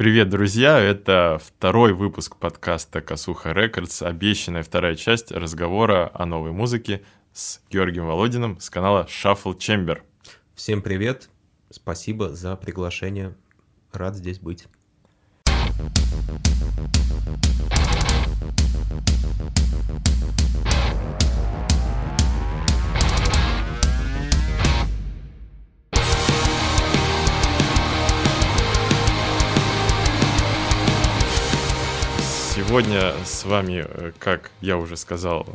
Привет, друзья! Это второй выпуск подкаста «Косуха Рекордс», обещанная вторая часть разговора о новой музыке с Георгием Володиным с канала Shuffle Chamber. Всем привет! Спасибо за приглашение. Рад здесь быть. Сегодня с вами, э, как я уже сказал,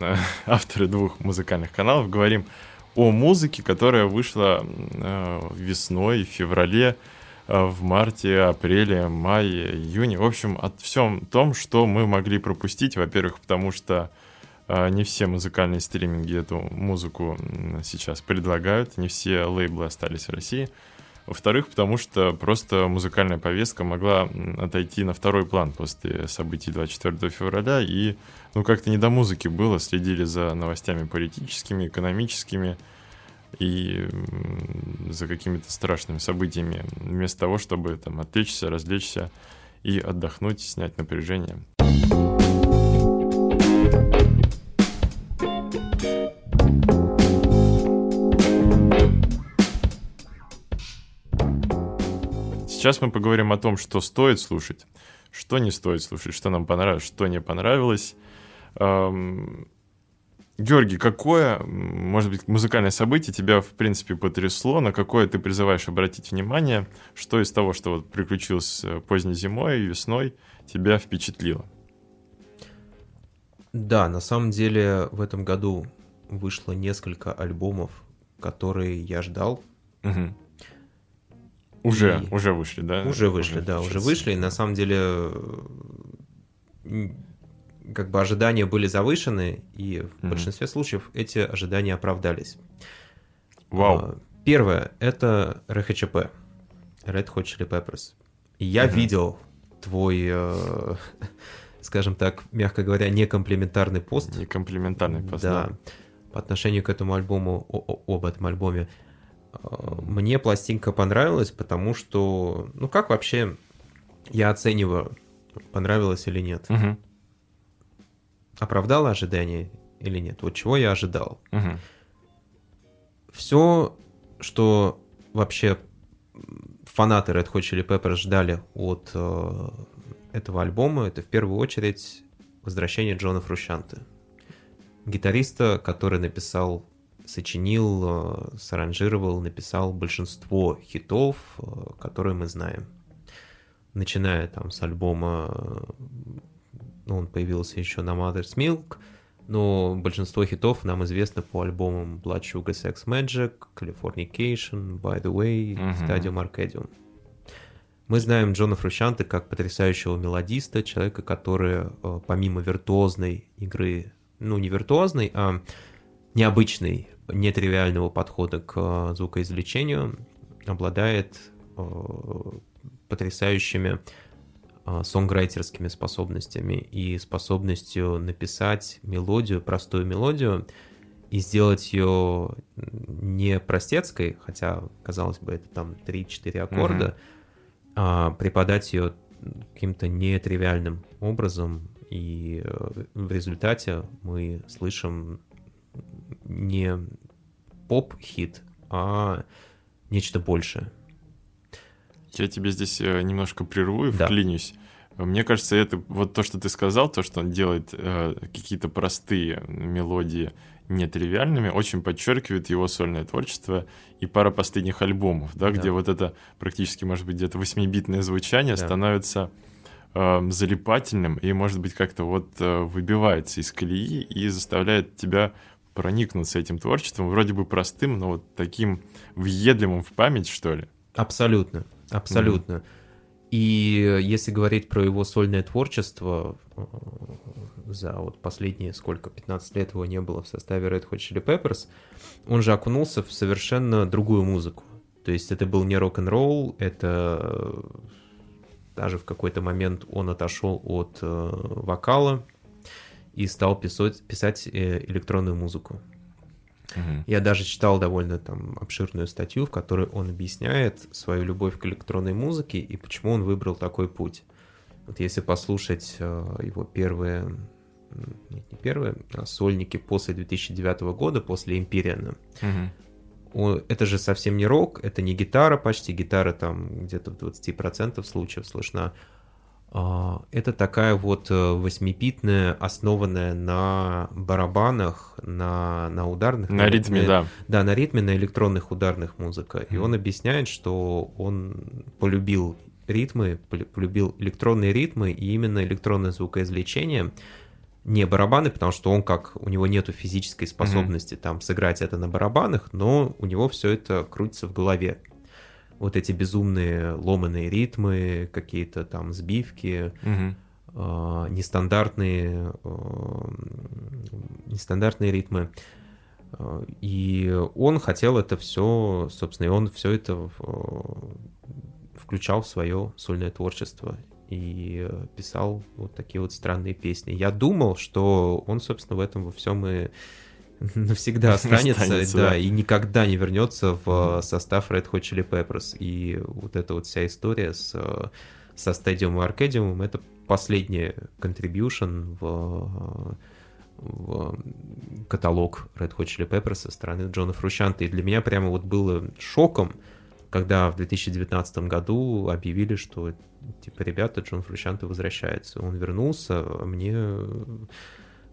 э, авторы двух музыкальных каналов, говорим о музыке, которая вышла э, весной, в феврале, в марте, апреле, мае, июне. В общем, от всем том, что мы могли пропустить. Во-первых, потому что не все музыкальные стриминги эту музыку сейчас предлагают, не все лейблы остались в России. Во-вторых, потому что просто музыкальная повестка могла отойти на второй план после событий 24 февраля, и ну как-то не до музыки было, следили за новостями политическими, экономическими и за какими-то страшными событиями, вместо того, чтобы там отвлечься, развлечься и отдохнуть, снять напряжение. Сейчас мы поговорим о том, что стоит слушать, что не стоит слушать, что нам понравилось, что не понравилось. Эм... Георгий, какое, может быть, музыкальное событие тебя, в принципе, потрясло, на какое ты призываешь обратить внимание, что из того, что вот приключилось э, поздней зимой и весной, тебя впечатлило? Да, на самом деле в этом году вышло несколько альбомов, которые я ждал. Угу. Уже, и... уже вышли, да? Уже вышли, уже да, уже вышли. И на самом деле как бы ожидания были завышены, и в mm-hmm. большинстве случаев эти ожидания оправдались. Вау. Wow. Первое — это РХЧП, Red Hot Chili Peppers. И я mm-hmm. видел твой, э, скажем так, мягко говоря, некомплиментарный пост. Некомплиментарный пост, да. да. По отношению к этому альбому, о, об этом альбоме. Мне пластинка понравилась, потому что, ну как вообще я оцениваю, понравилось или нет. Угу. Оправдала ожидания или нет? Вот чего я ожидал. Угу. Все, что вообще фанаты Red Hot Chili Peppers ждали от э, этого альбома, это в первую очередь возвращение Джона Фрущанте. Гитариста, который написал сочинил, э, саранжировал, написал большинство хитов, э, которые мы знаем. Начиная там с альбома, э, ну, он появился еще на Mother's Milk, но большинство хитов нам известно по альбомам Blood Sugar Sex Magic, Californication, By the Way, uh-huh. Stadium Arcadium. Мы знаем Джона Фрущанте как потрясающего мелодиста, человека, который помимо виртуозной игры, ну не виртуозной, а необычной нетривиального подхода к э, звукоизвлечению, обладает э, потрясающими э, сонграйтерскими способностями и способностью написать мелодию, простую мелодию, и сделать ее не простецкой, хотя, казалось бы, это там 3-4 аккорда, mm а преподать ее каким-то нетривиальным образом, и в результате мы слышим не поп-хит, а нечто большее. Я тебе здесь э, немножко прерву и да. вклинюсь. Мне кажется, это вот то, что ты сказал, то, что он делает э, какие-то простые мелодии нетривиальными, очень подчеркивает его сольное творчество и пара последних альбомов, да, да. где вот это практически, может быть, где-то восьмибитное звучание да. становится э, залипательным и, может быть, как-то вот э, выбивается из колеи и заставляет тебя проникнуться этим творчеством, вроде бы простым, но вот таким въедливым в память, что ли. Абсолютно, абсолютно. Mm-hmm. И если говорить про его сольное творчество, э, за вот последние сколько, 15 лет его не было в составе Red Hot Chili Peppers, он же окунулся в совершенно другую музыку. То есть это был не рок-н-ролл, это даже в какой-то момент он отошел от э, вокала, и стал писать, писать э, электронную музыку. Мгм. Я даже читал довольно там обширную статью, в которой он объясняет свою любовь к электронной музыке и почему он выбрал такой путь. Вот если послушать э, его первые, нет, не первые, а сольники после 2009 года, после Империана, о- это же совсем не рок, это не гитара почти, гитара там где-то в 20% случаев слышна. А, Это такая вот э, восьмипитная, основанная на барабанах, на, на ударных. На ритме, на- да. Да, на ритме, на электронных ударных музыка. И Мгм. он объясняет, что он полюбил ритмы, полю- полюбил электронные ритмы и именно электронное звукоизвлечение, не барабаны, потому что он как, у него нету физической способности там сыграть это на барабанах, но у него все это крутится в голове. Вот эти безумные ломаные ритмы, какие-то там сбивки, Мгм. а, нестандартные, а, нестандартные ритмы. А, И он хотел это все, собственно, и он все это включал в свое сольное творчество и э, писал вот такие вот странные песни. Я думал, что он, собственно, в этом во всем и навсегда останется, Останется, да, да. и никогда не вернется в э, состав Red Hot Chili Peppers. И вот эта вот вся история с, э, со Stadium и Arcadium это последняя contribution в, в каталог Red Hot Chili Peppers со стороны Джона Фрущанта. И для меня прямо вот было шоком, когда в 2019 году объявили, что типа, ребята, Джон Фрущанте возвращается. Он вернулся, а мне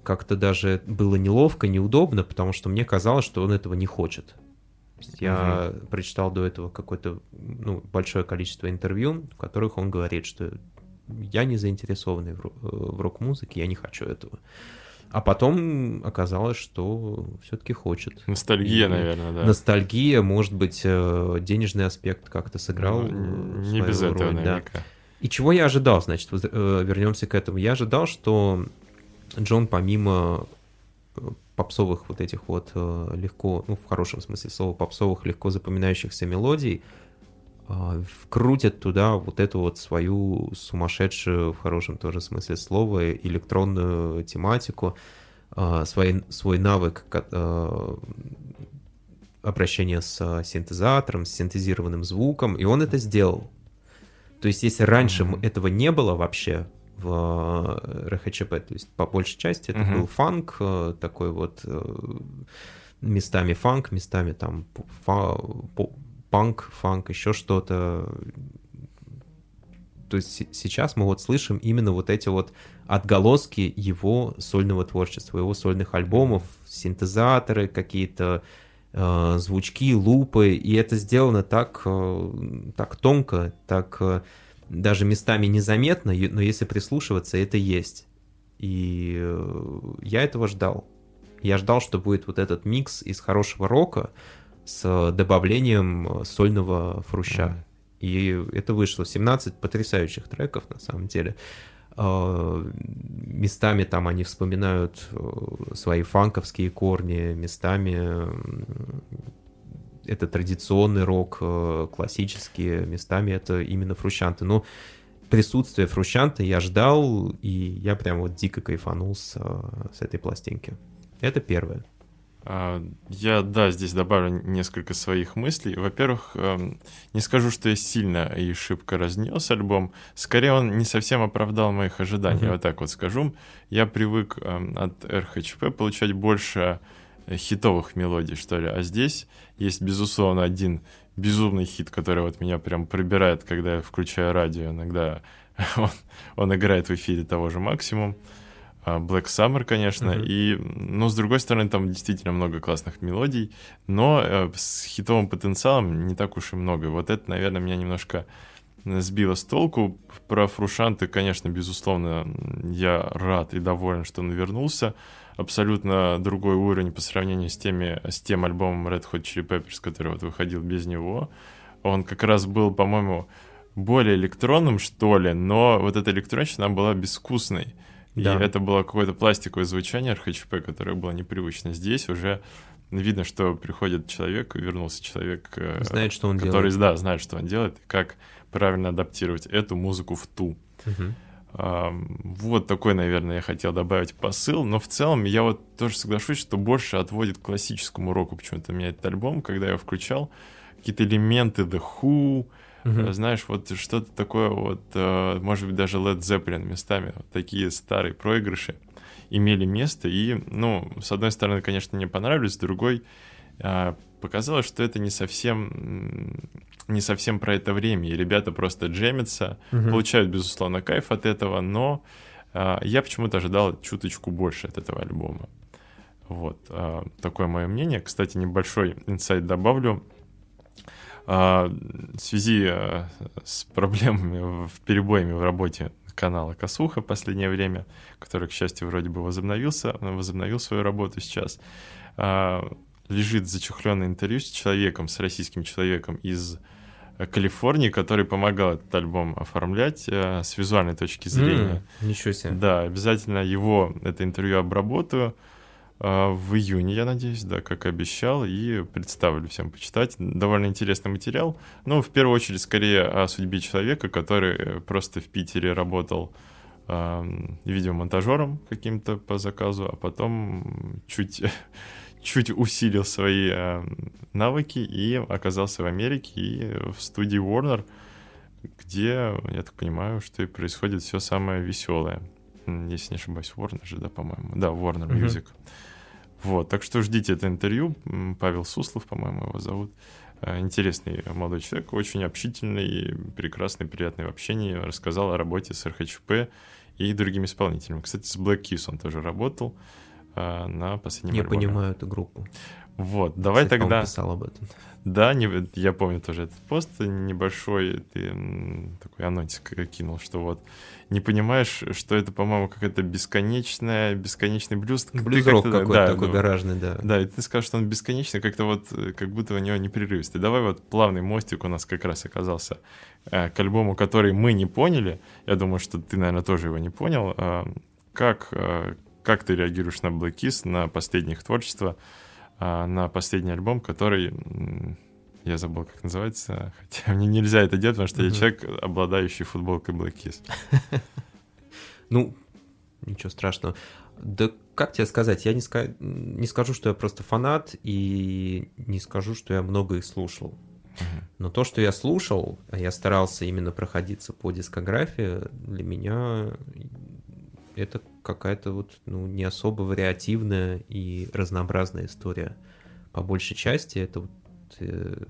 как-то даже было неловко, неудобно, потому что мне казалось, что он этого не хочет. Я прочитал до этого какое-то ну, большое количество интервью, в которых он говорит, что я не заинтересованный в, э, в рок-музыке, я не хочу этого. А потом оказалось, что все-таки хочет. Ностальгия, И наверное, да. Ностальгия, может быть, э, денежный аспект как-то сыграл. Ну, э, Не без свою этого, роль, да. И чего я ожидал, значит, э, вернемся к этому. Я ожидал, что Джон помимо э, попсовых вот этих вот э, легко, ну, в хорошем смысле слова, попсовых, легко запоминающихся мелодий, э, вкрутит туда вот эту вот свою сумасшедшую, в хорошем тоже смысле слова, электронную тематику, э, свой, свой навык э, обращения с синтезатором, с синтезированным звуком, и он это сделал. То есть, если раньше м- этого не было вообще в э, РХЧП, то есть по большей части это Мгм. был фанк, э, такой вот э, местами фанк, местами там фа- панк, фанк, еще что-то. То есть се- сейчас мы вот слышим именно вот эти вот отголоски его сольного творчества, его сольных альбомов, синтезаторы, какие-то э, звучки, лупы, и это сделано так, э, так тонко, так э, даже местами незаметно, но если прислушиваться, это есть. И э, я этого ждал. Я ждал, что будет вот этот микс из хорошего рока с добавлением э, сольного фруща. Мгм. И это вышло. 17 потрясающих треков, на самом деле. Э, Местами там они вспоминают свои фанковские корни, местами это традиционный рок, э, классические, местами это именно фрущанты. Но присутствие фрущанта я ждал, и я прям вот дико кайфанул с, э, с этой пластинки. Это первое. А, Я, да, здесь добавлю несколько своих мыслей. Во-первых, эм, не скажу, что я сильно и шибко разнес альбом. Скорее, он не совсем оправдал моих ожиданий, Мгм. вот так вот скажу. Я привык эм, от РХЧП получать больше хитовых мелодий, что ли. А здесь есть, безусловно, один безумный хит, который вот меня прям пробирает, когда я включаю радио. Иногда он, он играет в эфире того же максимум. А, Black Summer, конечно, Мгм. и, но с другой стороны, там действительно много классных мелодий, но э, с хитовым потенциалом не так уж и много. Вот это, наверное, меня немножко сбило с толку. Про Фрушанты, конечно, безусловно, я рад и доволен, что он вернулся. Абсолютно другой уровень по сравнению с, теми, с тем альбомом Red Hot Chili Peppers, который вот выходил без него. Он как раз был, по-моему, более электронным, что ли, но вот эта электронщина она была безвкусной. И Да. это было какое-то пластиковое звучание РХЧП, которое было непривычно. Здесь уже видно, что приходит человек, вернулся человек, э, Знает, что он который, делает. да, знает, что он делает, и как правильно адаптировать эту музыку в ту. Мгм. Вот такой, наверное, я хотел добавить посыл, но в целом я вот тоже соглашусь, что больше отводит к классическому року почему-то меня этот альбом, когда я включал какие-то элементы The Who, uh знаешь, вот что-то такое вот, э, может быть, даже Led Zeppelin местами, вот такие старые проигрыши имели место, и, ну, с одной стороны, конечно, мне понравились, с другой а, показалось, что это не совсем не совсем про это время, и ребята просто джемятся, угу. получают, безусловно, кайф от этого, но а, я почему-то ожидал чуточку больше от этого альбома. Вот, а, такое мое мнение. Кстати, небольшой инсайт добавлю. А, в связи а, с проблемами, в перебоями в работе канала Косуха в последнее время, который, к счастью, вроде бы возобновился, возобновил свою работу сейчас, лежит зачехленное интервью с человеком, с российским человеком из Калифорнии, который помогал этот альбом оформлять э, с визуальной точки зрения. Mm, ничего себе. Да, обязательно его, это интервью обработаю э, в июне, я надеюсь, да, как обещал, и представлю всем почитать. Довольно интересный материал. Ну, в первую очередь, скорее о судьбе человека, который просто в Питере работал э, видеомонтажером каким-то по заказу, а потом чуть чуть усилил свои э, навыки и оказался в Америке и в студии Warner, где, я так понимаю, что и происходит все самое веселое. Если не ошибаюсь, Warner же, да, по-моему. Да, Warner Music. Uh-huh. Вот, так что ждите это интервью. Павел Суслов, по-моему, его зовут. Э, интересный молодой человек, очень общительный, прекрасный, приятный в общении. Рассказал о работе с РХЧП и другими исполнителями. Кстати, с Black Keys он тоже работал. А, на последнем Не альбоме. понимаю эту группу. Вот, давай Кстати, тогда... писал об этом. Да, не, я помню тоже этот пост небольшой, ты такой анонсик кинул, что вот не понимаешь, что это, по-моему, какая-то бесконечная, бесконечный блюз. Блюз-рок какой-то да, такой ну, гаражный, да. Да, и ты скажешь, что он бесконечный, как-то вот, как будто у него непрерывистый. Давай вот плавный мостик у нас как раз оказался э, к альбому, который мы не поняли. Я думаю, что ты, наверное, тоже его не понял. Э, как, э, как ты реагируешь на Black Kiss, на последнее их творчество, а, на последний альбом, который я забыл, как называется, хотя мне нельзя это делать, потому что я человек, обладающий футболкой Black Kiss. Ну, ничего страшного. Да как тебе сказать, я не, ска... не скажу, что я просто фанат, и не скажу, что я много их слушал. Но то, что я слушал, а я старался именно проходиться по дискографии, для меня это какая-то вот ну, не особо вариативная и разнообразная история. По большей части это вот, э,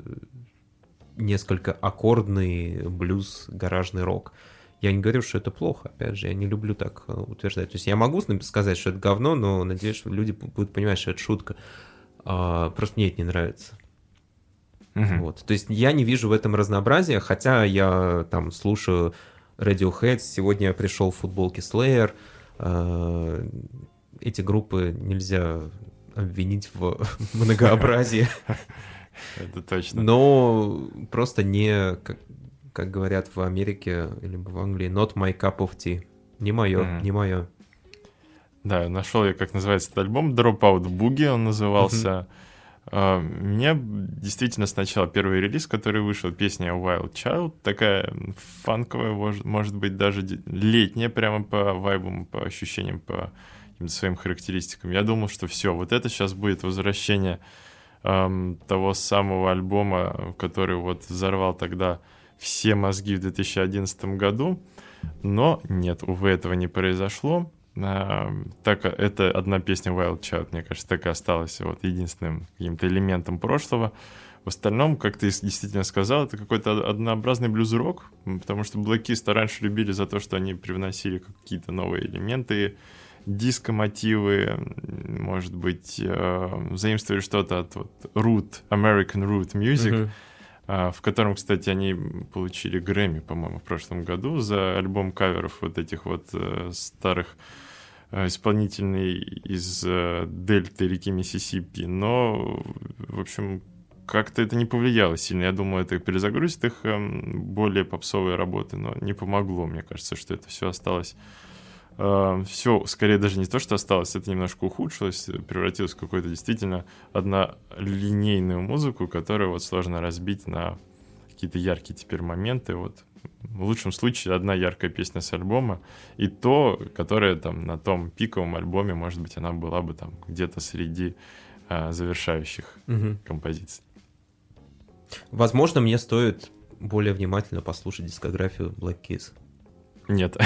несколько аккордный блюз, гаражный рок. Я не говорю, что это плохо, опять же, я не люблю так э, утверждать. То есть я могу сказать, что это говно, но надеюсь, что люди будут понимать, что это шутка. А, просто мне это не нравится. Uh-huh. Вот. То есть я не вижу в этом разнообразия, хотя я там слушаю Radiohead, сегодня я пришел в футболке Slayer, эти группы нельзя обвинить в многообразии. Это точно. Но просто не, как, как говорят в Америке или в Англии, not my cup of tea. Не мое, mm. не мое. Да, нашел я, как называется этот альбом, Dropout Boogie он назывался. Mm-hmm. Uh, меня действительно сначала первый релиз, который вышел, песня Wild Child, такая фанковая, может быть, даже летняя прямо по вайбам, по ощущениям, по своим характеристикам. Я думал, что все, вот это сейчас будет возвращение um, того самого альбома, который вот взорвал тогда все мозги в 2011 году, но нет, увы, этого не произошло. Так, это одна песня Wild Child, мне кажется, так и осталась вот единственным каким-то элементом прошлого. В остальном, как ты действительно сказал, это какой-то однообразный блюз-рок, потому что Блэкиста раньше любили за то, что они привносили какие-то новые элементы, диско-мотивы, может быть, э, заимствовали что-то от вот, root, American root music, uh-huh. в котором, кстати, они получили Грэмми, по-моему, в прошлом году за альбом каверов вот этих вот э, старых Э, исполнительный из э, дельты реки Миссисипи, но, в общем, как-то это не повлияло сильно. Я думаю, это перезагрузит их эм, более попсовые работы, но не помогло. Мне кажется, что это все осталось э, все, скорее даже не то, что осталось, это немножко ухудшилось, превратилось в какую-то действительно однолинейную музыку, которую вот сложно разбить на какие-то яркие теперь моменты. Вот в лучшем случае одна яркая песня с альбома, и то, которая там на том пиковом альбоме, может быть, она была бы там где-то среди а, завершающих Мгм. композиций. Возможно, мне стоит более внимательно послушать дискографию Black Keys. Нет,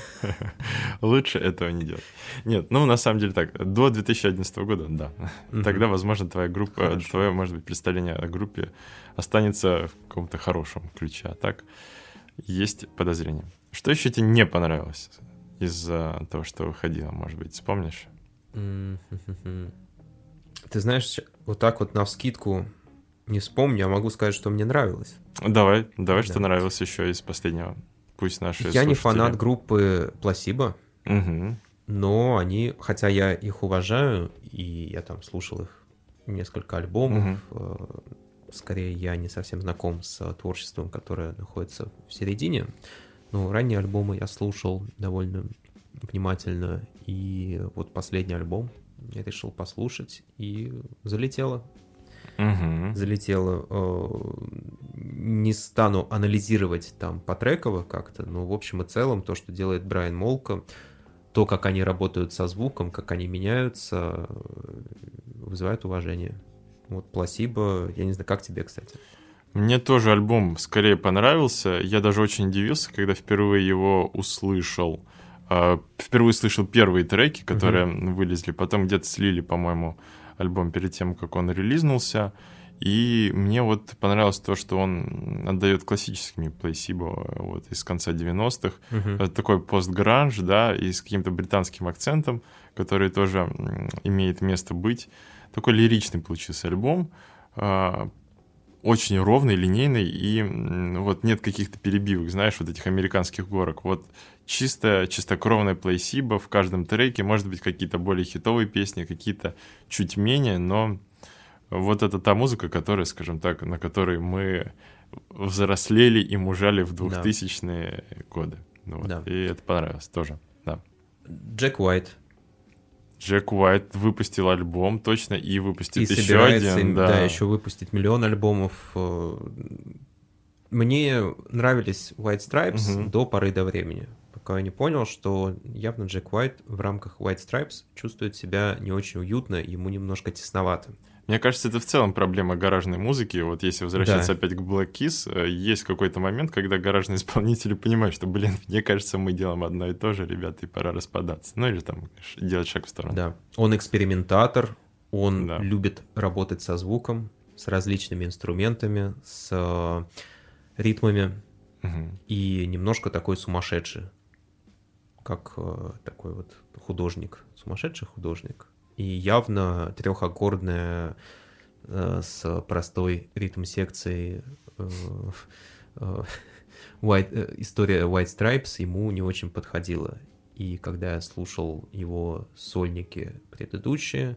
лучше этого не делать. Нет, ну на самом деле так, до 2011 года, да. Мгм. Тогда, возможно, твоя группа, Хорошо. твое, может быть, представление о группе останется в каком-то хорошем ключе, а так есть подозрение. Что еще тебе не понравилось из-за того, что выходило, может быть, вспомнишь? Ты знаешь, вот так вот на вскидку не вспомню, а могу сказать, что мне нравилось. Давай, давай, что Да. нравилось еще из последнего. Пусть наши Я не слушатели- фанат группы Пласибо, Мгм. но они, хотя я их уважаю, и я там слушал их несколько альбомов, э, скорее я не совсем знаком с э, творчеством, которое находится в середине, но ранние альбомы я слушал довольно внимательно, и вот последний альбом я решил послушать, и залетело. Мгм. залетело. Э, Не стану анализировать там по треково как-то, но в общем и целом то, что делает Брайан Молко, то, как они работают со звуком, как они меняются, э, вызывает уважение. Вот Пласибо, я не знаю, как тебе, кстати? Мне тоже альбом скорее понравился. Я даже очень удивился, когда впервые его услышал. А, Впервые слышал первые треки, которые вылезли. Потом где-то слили, по-моему, альбом перед тем, как он релизнулся. И мне вот понравилось то, что он отдает классическими плейсибо вот, из конца 90-х. Это такой постгранж, да, и с каким-то британским акцентом, который тоже имеет место быть. Такой лиричный получился альбом. а, Очень ровный, линейный, и вот нет каких-то перебивок, знаешь, вот этих американских горок. Вот чисто, чистокровная плейсиба в каждом треке, может быть, какие-то более хитовые песни, какие-то чуть менее, но вот это та музыка, которая, скажем так, на которой мы взрослели и мужали в Да. 2000-е годы. Ну вот, Да. И это понравилось тоже, да. Джек Уайт. Джек Уайт выпустил альбом, точно, и выпустит и еще один, да. да. еще выпустить миллион альбомов. Э, Мне нравились White Stripes Мгм. до поры до времени, пока я не понял, что явно Джек Уайт в рамках White Stripes чувствует себя не очень уютно, ему немножко тесновато. Мне кажется, это в целом проблема гаражной музыки. Вот если возвращаться Да. опять к Black Keys, э, есть какой-то момент, когда гаражные исполнители понимают, что, блин, мне кажется, мы делаем одно и то же, ребята, и пора распадаться. Ну или там делать шаг в сторону. Да. Он экспериментатор, он Да. любит работать со звуком, с различными инструментами, с э, ритмами Мгм. и немножко такой сумасшедший, как э, такой вот художник, сумасшедший художник. И явно трехаккордная э, с простой ритм-секцией э, э, White- история White Stripes ему не очень подходила. И когда я слушал его сольники предыдущие,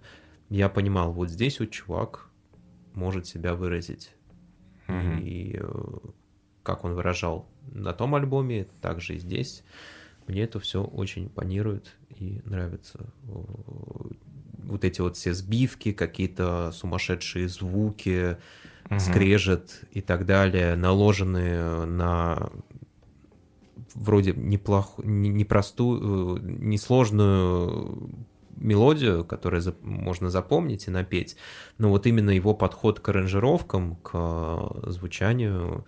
я понимал, вот здесь вот чувак может себя выразить. Мгм. И как он выражал на том альбоме, так же и здесь. Мне это все очень импонирует и нравится. Вот эти вот все сбивки, какие-то сумасшедшие звуки, Мгм. скрежет и так далее, наложенные на вроде неплохую, непростую, э, несложную мелодию, которую зап- можно запомнить и напеть. Но вот именно его подход к аранжировкам, к звучанию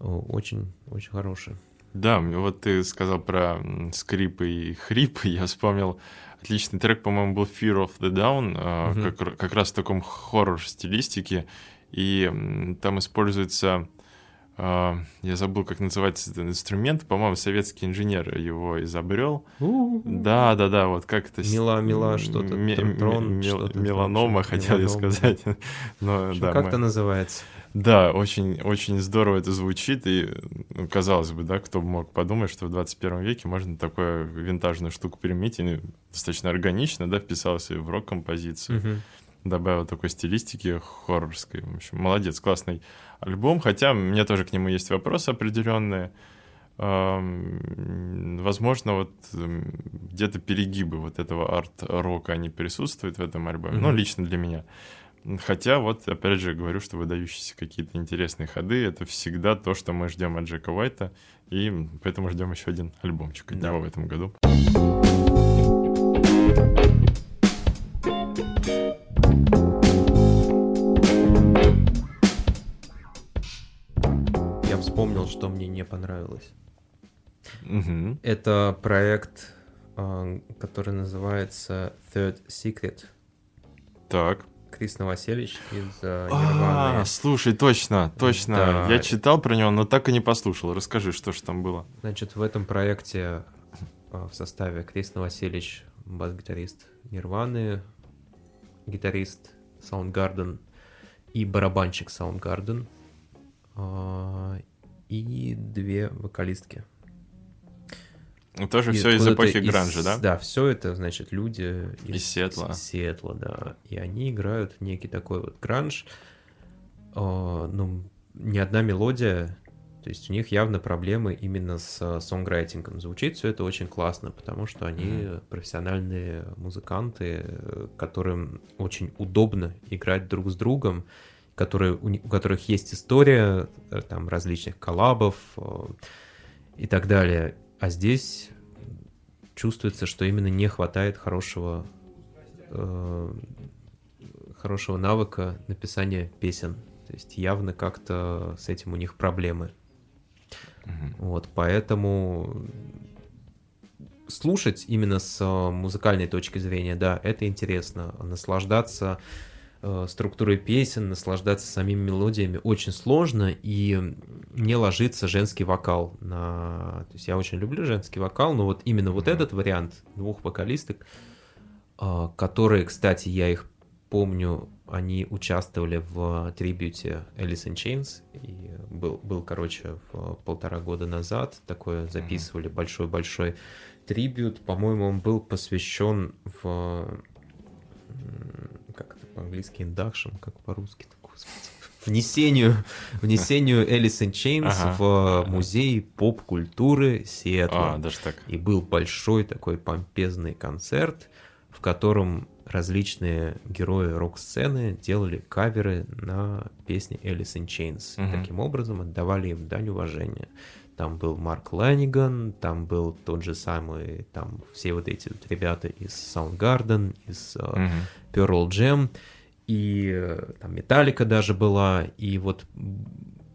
э, очень, очень хороший. Да, вот ты сказал про скрипы и хрипы, я вспомнил отличный трек, по-моему, был Fear of the Down, а, Мгм. как, как раз в таком хоррор-стилистике, и там используется, а, я забыл, как называется этот инструмент, по-моему, советский инженер его изобрел. Да, да, да, вот как это... Мила- мила что-то, трон- Меланома, хотел я сказать. Но, Что, да, как мы- это называется? Да, очень, очень здорово это звучит, и, ну, казалось бы, да, кто бы мог подумать, что в 21 веке можно такую винтажную штуку применить, и ну, достаточно органично, да, вписался в рок-композицию, Мгм. добавил такой стилистики хоррорской. В общем, молодец, классный альбом, хотя у меня тоже к нему есть вопросы определенные. Возможно, вот м, где-то перегибы вот этого арт-рока, они присутствуют в этом альбоме, ну, Мгм. лично для меня. Хотя, вот, опять же, говорю, что выдающиеся какие-то интересные ходы — это всегда то, что мы ждем от Джека Уайта, и поэтому ждем еще один альбомчик от Да. него в этом году. Я вспомнил, что мне не понравилось. Мгм. Это проект, а, который называется Third Secret. Так. Крис Новоселич из а, А, Нирваны. слушай, точно, точно. Я читал про него, но так и не послушал. Расскажи, что же там было. Значит, в этом проекте а, в составе Крис Новоселич, бас-гитарист Нирваны, гитарист Soundgarden и барабанщик Soundgarden, а, и две вокалистки. Тоже И все из эпохи из- гранжа, да? Да, все это, значит, люди Из Сиэтла. из Сиэтла, да. И они играют некий такой вот гранж. А, ну, ни одна мелодия, то есть у них явно проблемы именно с а, сонграйтингом. Звучит все это очень классно, потому что они Мгм. профессиональные музыканты, э, которым очень удобно играть друг с другом, которые, у, у которых есть история э, там различных коллабов э, и так далее. А здесь чувствуется, что именно не хватает хорошего э, хорошего навыка написания песен. То есть явно как-то с этим у них проблемы. Мгм. Вот, поэтому слушать именно с э, музыкальной точки зрения, да, это интересно. Наслаждаться структурой песен, наслаждаться самими мелодиями очень сложно, и не ложится женский вокал. На... То есть я очень люблю женский вокал, но вот именно вот этот вариант двух вокалисток, э, которые, кстати, я их помню, они участвовали в трибюте Alice in Chains, и был, был, короче, в полтора года назад, такое записывали большой-большой трибют, по-моему, он был посвящен в, по-английски, induction, как по-русски, господи, внесению, внесению Alice in Chains Ага. в музей поп-культуры Сиэтла. А, даже так. И был большой такой помпезный концерт, в котором различные герои рок-сцены делали каверы на песни Alice in Chains. Мгм. таким образом отдавали им дань уважения. Там был Марк Ланиган, там был тот же самый, там все вот эти вот ребята из Soundgarden, из Мгм. Pearl Jam, и э, там Металлика даже была, и вот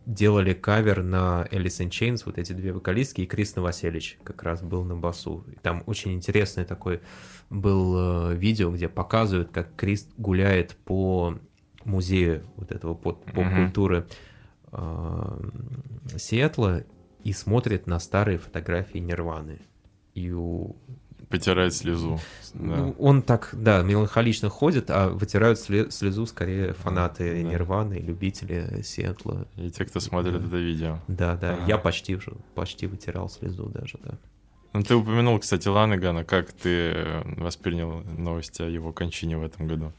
делали кавер на Alice in Chains, вот эти две вокалистки, и Крис Новоселич как раз был на басу. И там очень интересный такой был э, видео, где показывают, как Крис гуляет по музею вот этого поп-культуры э, Сиэтла и смотрит на старые фотографии Нирваны. И у Потирает слезу. Да. ну, он так, да, меланхолично ходит, а вытирают сле- слезу скорее фанаты Да. Нирваны, любители Сиэтла. И те, кто смотрит Да. это видео. Да, да, Ага. я почти уже, почти вытирал слезу даже, да. Ну, ты упомянул, кстати, Ланагана. Как ты э, воспринял новости о его кончине в этом году?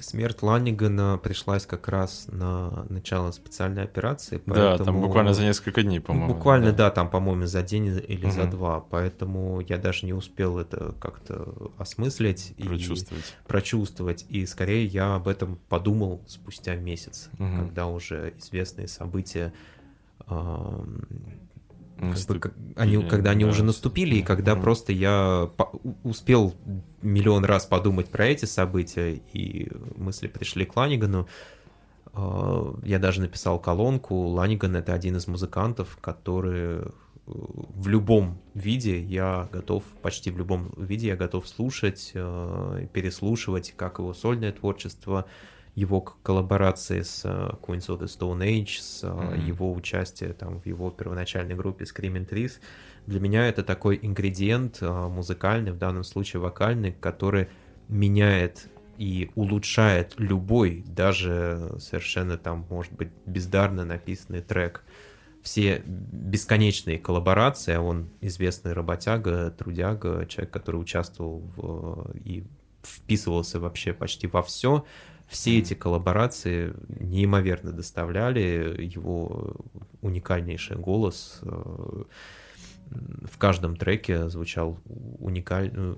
Смерть Ланнигана пришлась как раз на начало специальной операции, Да, там поэтому- буквально за несколько дней, по-моему. Буквально, да. там, по-моему, за день или за Мгм. два, поэтому я даже не успел это как-то осмыслить и Прочувствовать. прочувствовать, и скорее я об этом подумал спустя месяц, Мгм. когда уже известные события ам, как бы, они, когда они да. уже наступили, и когда Мгм. просто я успел миллион раз подумать про эти события, и мысли пришли к Ланигану, а, я даже написал колонку. Ланиган — это один из музыкантов, который э, в любом виде я готов, почти в любом виде я готов слушать, э, переслушивать, как его сольное творчество, его коллаборации с э, Queens of the Stone Age, с Мгм. его участие там в его первоначальной группе Screaming Trees. Для меня это такой ингредиент э, музыкальный, в данном случае вокальный, который меняет и улучшает любой, даже совершенно там, может быть, бездарно написанный трек. Все бесконечные коллаборации, а он известный работяга, трудяга, человек, который участвовал в, и вписывался вообще почти во все. Все эти коллаборации неимоверно доставляли его уникальнейший голос. э, В каждом треке звучал уникальный,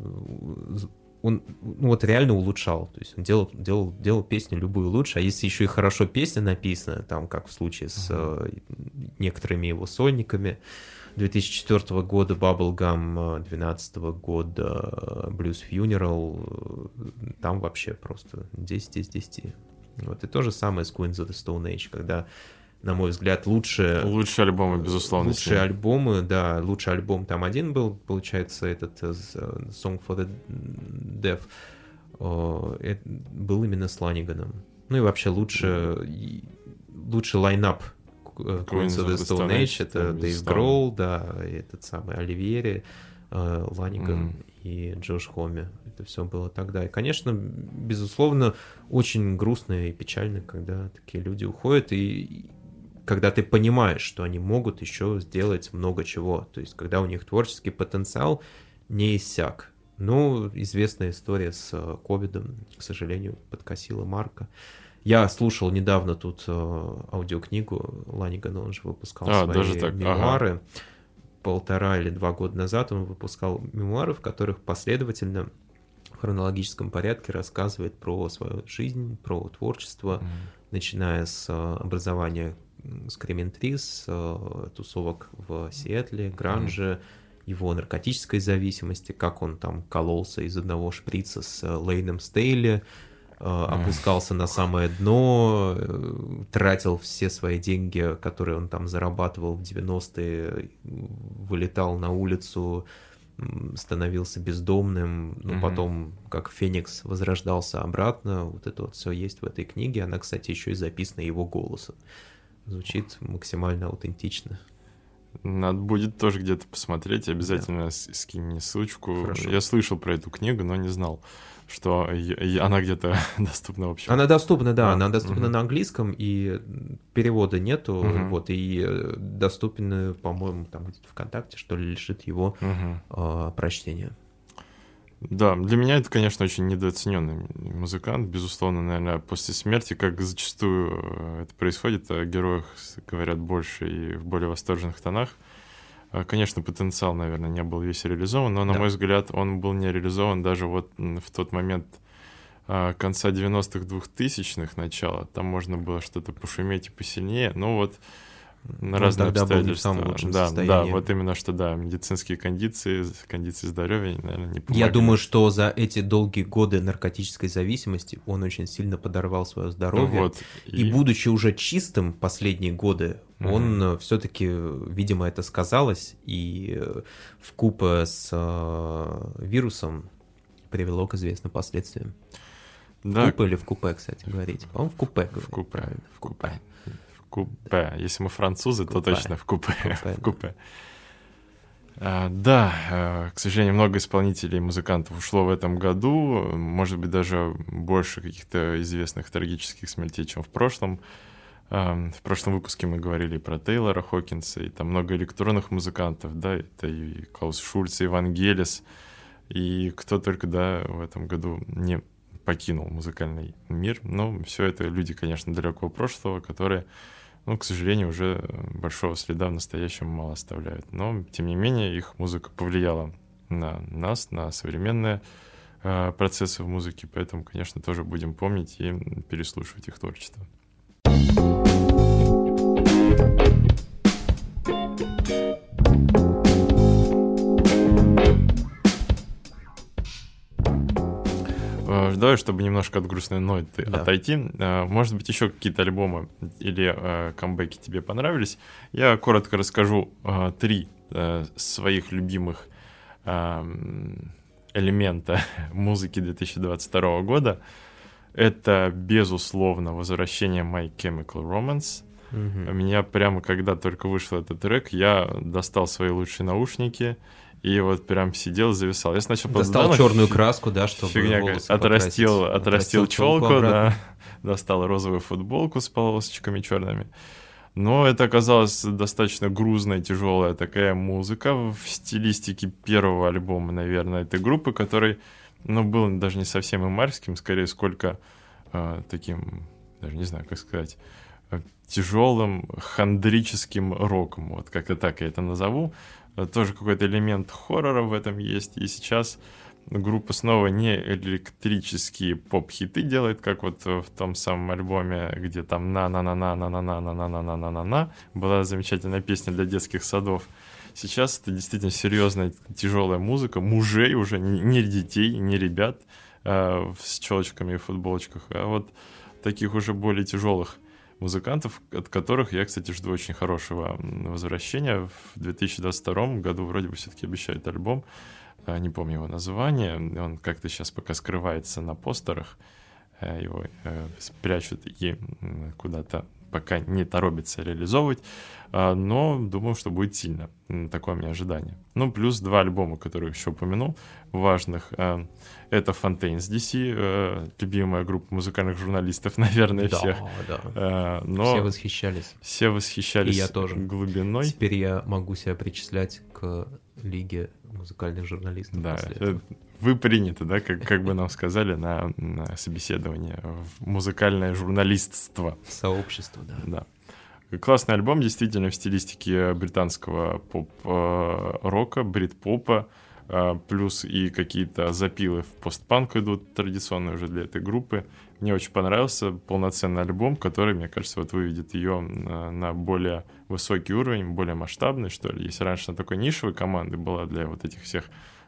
он ну, вот реально улучшал. То есть он делал, делал, делал песню любую лучше, а если еще и хорошо песня написана, там, как в случае с uh-huh. э, некоторыми его сольниками, 2004 года Bubblegum, 2012 года Blues Funeral, там вообще просто 10 из 10. Вот, и то же самое с Queens of the Stone Age, когда на мой взгляд, лучшие... Лучшие альбомы, безусловно. Лучшие альбомы, да. Лучший альбом там один был, получается, этот Song for the Deaf. Uh, был именно с Ланиганом. Ну и вообще лучше, лучше лайнап Queens of the Stone Age, это Дэйв Гроул, да, этот самый Оливьери, Ланиган mm. и Джош Хоми. Это все было тогда. И, конечно, безусловно, очень грустно и печально, когда такие люди уходят. И когда ты понимаешь, что они могут еще сделать много чего. То есть, когда у них творческий потенциал не иссяк. Ну, известная история с э, ковидом, к сожалению, подкосила Марка. Я слушал недавно тут э, аудиокнигу Ланигана, он же выпускал а, свои даже так. мемуары. Ага. Полтора или два года назад он выпускал мемуары, в которых последовательно в хронологическом порядке рассказывает про свою жизнь, про творчество, mm. начиная с э, образования Скрементрис, э, тусовок в Сиэтле, Гранже, его наркотической зависимости, как он там кололся из одного шприца с Лейном Стейли, опускался на самое дно, тратил все свои деньги, которые он там зарабатывал в 90-е, вылетал на улицу, становился бездомным, но потом, как Феникс, возрождался обратно. Вот это вот все есть в этой книге. Она, кстати, еще и записана его голосом звучит максимально аутентично. Надо будет тоже где-то посмотреть, обязательно да. скинь мне ссылочку. Хорошо. Я слышал про эту книгу, но не знал, что она где-то доступна вообще. Она доступна, да, а, она доступна угу. на английском, и перевода нету, угу. вот, и доступен, по-моему, там где-то ВКонтакте, что ли, лежит его угу. э, прочтение. Да, для меня это, конечно, очень недооцененный музыкант. Безусловно, наверное, после смерти, как зачастую э, это происходит, о героях говорят больше и в более восторженных тонах. А, конечно, потенциал, наверное, не был весь реализован, но, на да. мой взгляд, он был не реализован даже вот в тот момент а, конца 90-х, 2000-х, начала. Там можно было что-то пошуметь и посильнее. Но вот на ну, разные обстоятельства. Был не в самом да, состоянии. да, вот именно что, да, медицинские кондиции, кондиции здоровья, наверное, не помогли. Я думаю, что за эти долгие годы наркотической зависимости он очень сильно подорвал свое здоровье. Ну, вот, и... и будучи уже чистым последние годы, угу. он э, все-таки, видимо, это сказалось, и э, в купе с э, вирусом привело к известным последствиям. Да. В купе или в купе, кстати, говорить? По-моему, в купе. В купе. В купе купе. Если мы французы, купе. то точно в купе. купе в купе. А, да, а, к сожалению, много исполнителей и музыкантов ушло в этом году. Может быть, даже больше каких-то известных трагических смертей, чем в прошлом. А, в прошлом выпуске мы говорили про Тейлора Хокинса, и там много электронных музыкантов, да, это и Клаус Шульц, и Вангелис, и кто только, да, в этом году не покинул музыкальный мир. Но все это люди, конечно, далекого прошлого, которые ну, к сожалению, уже большого следа в настоящем мало оставляют. Но, тем не менее, их музыка повлияла на нас, на современные э, процессы в музыке, поэтому, конечно, тоже будем помнить и переслушивать их творчество. Давай, чтобы немножко от грустной ноты да. отойти. А, может быть, еще какие-то альбомы или э, камбэки тебе понравились. Я коротко расскажу э, три э, своих любимых элемента музыки 2022 года. Это, безусловно, возвращение My Chemical Romance. Угу. Меня прямо когда только вышел этот трек, я достал свои лучшие наушники, и вот прям сидел, зависал. Я сначала Достал черную краску, да, чтобы Фигня, отрастил, отрастил, отрастил челку, да. Достал розовую футболку с полосочками черными. Но это оказалось достаточно грузная, тяжелая такая музыка в стилистике первого альбома, наверное, этой группы, который, ну, был даже не совсем имарским, скорее, сколько э, таким, даже не знаю, как сказать, тяжелым хандрическим роком, вот как-то так я это назову. Тоже какой-то элемент хоррора в этом есть. И сейчас группа снова не электрические поп-хиты делает, как вот в том самом альбоме, где там на-на-на-на-на-на-на-на-на-на-на-на была замечательная песня для детских садов. Сейчас это действительно серьезная, тяжелая музыка, мужей уже, не детей, не ребят э, с челочками и футболочках, а вот таких уже более тяжелых музыкантов, от которых я, кстати, жду очень хорошего возвращения. В 2022 году вроде бы все-таки обещают альбом. А, не помню его название. Он как-то сейчас пока скрывается на постерах. Э, его э, спрячут и куда-то пока не торопится реализовывать, а, но думаю, что будет сильно. Такое у меня ожидание. Ну, плюс два альбома, которые еще упомянул, важных. А, это Fontaines DC, э, любимая группа музыкальных журналистов, наверное, да, всех. Да, а, но все восхищались. Все восхищались И я тоже. глубиной. Теперь я могу себя причислять к лиге музыкальных журналистов. Да, вы приняты, да, как, как бы нам сказали на, на собеседовании в музыкальное журналистство. Сообщество, да. Да. Классный альбом, действительно, в стилистике британского поп-рока, брит-попа, а, плюс и какие-то запилы в постпанк идут традиционные уже для этой группы. Мне очень понравился полноценный альбом, который, мне кажется, вот выведет ее на, на более высокий уровень, более масштабный, что ли. Если раньше на такой нишевой команды была для вот этих всех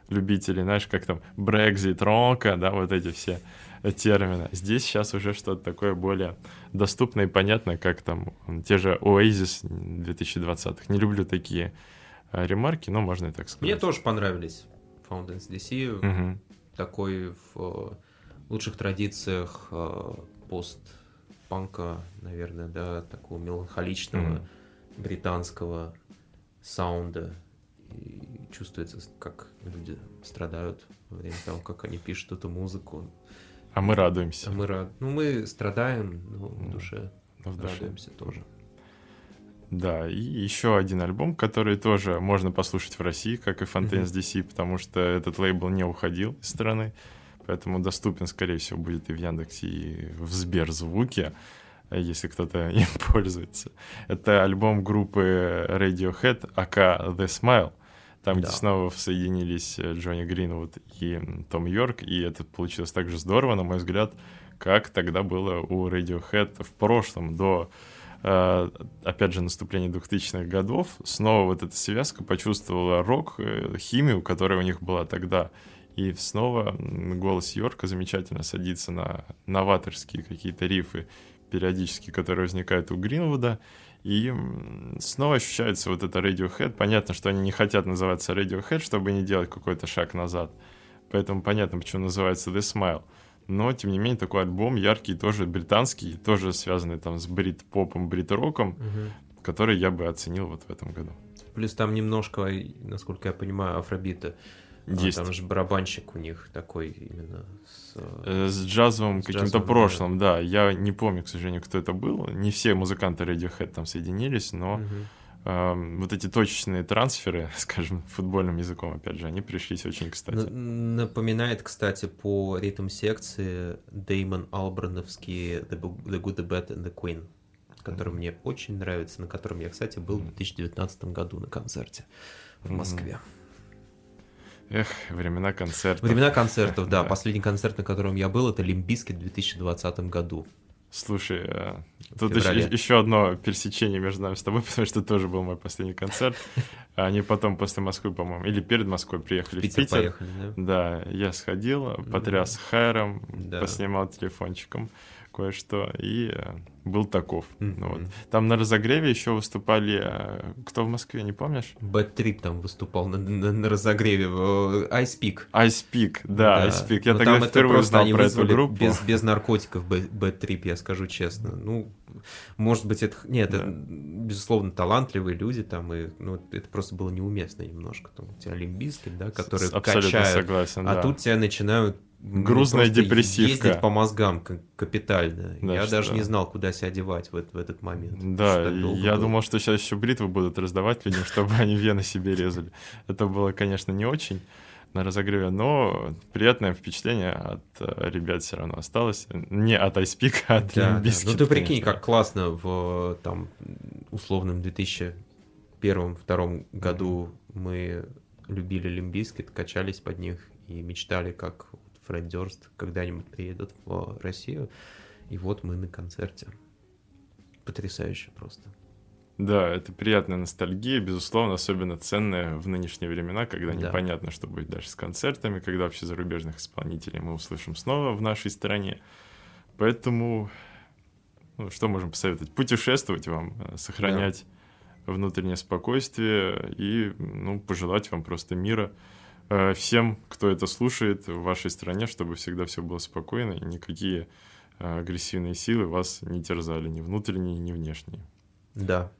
любителей, знаешь, как там Brexit, Ронка, да, вот эти все термины. Здесь сейчас уже что-то такое более доступное и понятное, как там те же Oasis 2020-х. Не люблю такие а, ремарки, но можно и так сказать. Мне тоже понравились Fountains DC. Угу. Такой в лучших традициях э, пост-панка, наверное, да, такого меланхоличного угу. британского саунда и чувствуется, как люди страдают во время того, как они пишут эту музыку. А мы радуемся. А мы рад... Ну, мы страдаем, но в душе но в душе. радуемся тоже. Да, и еще один альбом, который тоже можно послушать в России, как и Fontaine's DC, потому что этот лейбл не уходил из страны, поэтому доступен, скорее всего, будет и в Яндексе, и в Сберзвуке, если кто-то им пользуется. Это альбом группы Radiohead, АК The Smile. Там, да. где снова соединились э, Джонни Гринвуд и Том Йорк, и это получилось так же здорово, на мой взгляд, как тогда было у Radiohead в прошлом, до, э, опять же, наступления 2000-х годов. Снова вот эта связка почувствовала рок, э, химию, которая у них была тогда. И снова голос Йорка замечательно садится на новаторские какие-то рифы периодически, которые возникают у Гринвуда. И снова ощущается вот это Radiohead. Понятно, что они не хотят называться Radiohead, чтобы не делать какой-то шаг назад. Поэтому понятно, почему называется The Smile. Но, тем не менее, такой альбом яркий, тоже британский, тоже связанный там с брит-попом, брит-роком, угу. который я бы оценил вот в этом году. Плюс там немножко, насколько я понимаю, афробита. Есть. А, там же барабанщик у них такой именно с... Э, с джазовым каким-то прошлым, да. да. Я не помню, к сожалению, кто это был. Не все музыканты Radiohead там соединились, но угу. э, вот эти точечные трансферы, скажем, футбольным языком, опять же, они пришлись очень кстати. Напоминает, кстати, по ритм-секции Деймон Албрановский The, The Good, The Bad and The Queen который mm-hmm. мне очень нравится, на котором я, кстати, был в 2019 году на концерте в Москве. Mm-hmm. Эх, времена концертов. Времена концертов, да. Последний концерт, на котором я был, это Лимбиски в 2020 году. Слушай, э, тут еще, еще одно пересечение между нами с тобой, потому что тоже был мой последний концерт. Они потом после Москвы, по-моему, или перед Москвой приехали в Питер. В Питер. Поехали, да? да, я сходил, потряс mm-hmm. хайром, да. поснимал телефончиком кое-что, и э, был таков. Mm-hmm. Вот. Там на разогреве еще выступали... Э, кто в Москве, не помнишь? Bad Trip там выступал на, на, на разогреве. Ice Peak. Ice Peak, да, да. Ice Peak. Я Но тогда впервые узнал про эту группу. Без, без наркотиков Bad Trip, я скажу честно. Ну, может быть, это... Нет, да. это, безусловно, талантливые люди там, и ну, это просто было неуместно немножко. Там у тебя Олимпийский, да, которые Абсолютно качают. согласен, а да. тут тебя начинают Грузная депрессивка. Ездить по мозгам капитально. Да, я что? даже не знал, куда себя одевать в, в этот момент. Да, я было. думал, что сейчас еще бритвы будут раздавать людям, чтобы они вены себе резали. Это было, конечно, не очень на разогреве, но приятное впечатление от э, ребят все равно осталось. Не от IC3PEAK а, а от да, Limp Bizkit, да. Ну ты прикинь, конечно. как классно в там условном 2001-2002 году мы любили Limp Bizkit, качались под них и мечтали, как Фред Дёрст когда-нибудь приедут в Россию. И вот мы на концерте. Потрясающе просто. Да, это приятная ностальгия, безусловно, особенно ценная в нынешние времена, когда да. непонятно, что будет дальше с концертами, когда вообще зарубежных исполнителей мы услышим снова в нашей стране. Поэтому, ну, что можем посоветовать? Путешествовать вам, э, сохранять да. внутреннее спокойствие и ну, пожелать вам просто мира всем, кто это слушает в вашей стране, чтобы всегда все было спокойно и никакие э, агрессивные силы вас не терзали, ни внутренние, ни внешние. Да,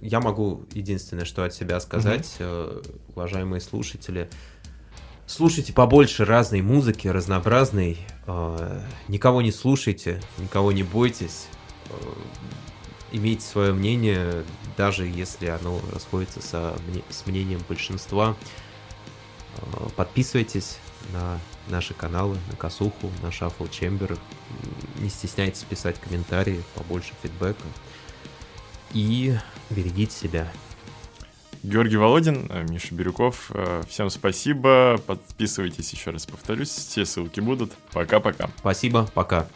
я могу единственное, что от себя сказать, mm-hmm. уважаемые слушатели. Слушайте побольше разной музыки, разнообразной. Э, никого не слушайте, никого не бойтесь. Э, имейте свое мнение, даже если оно расходится со, с мнением большинства. Подписывайтесь на наши каналы, на Косуху, на Shuffle Chamber. Не стесняйтесь писать комментарии, побольше фидбэка и берегите себя. Георгий Володин, э, Миша Бирюков. Э, всем спасибо. Подписывайтесь, еще раз повторюсь. Все ссылки будут. Пока-пока. Спасибо, пока.